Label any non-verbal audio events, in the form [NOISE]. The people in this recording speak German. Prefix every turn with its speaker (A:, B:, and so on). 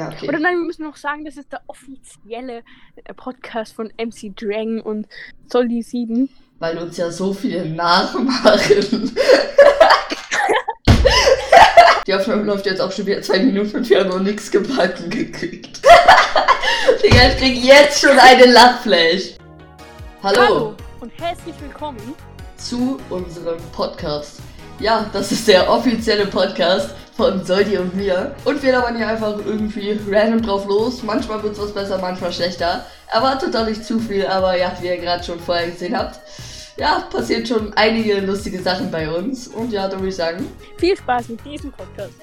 A: Ja, okay.
B: Oder nein, wir müssen noch sagen, das ist der offizielle äh, Podcast von MC Drang und Solly 7.
A: Weil uns ja so viele nachmachen. [LAUGHS] Die Aufnahme läuft jetzt auch schon wieder zwei Minuten und wir haben noch nichts gebacken gekriegt. [LAUGHS] Digga, ich krieg jetzt schon eine Lachflash. Hallo,
B: und herzlich willkommen.
A: zu unserem Podcast. Ja, das ist der offizielle Podcast von Soldi und mir. Und wir labern hier einfach irgendwie random drauf los. Manchmal wird's was besser, manchmal schlechter. Erwartet doch nicht zu viel, aber ja, wie ihr gerade schon vorher gesehen habt, ja, passiert schon einige lustige Sachen bei uns. Und ja, da würde ich sagen,
B: Viel Spaß mit diesem Podcast.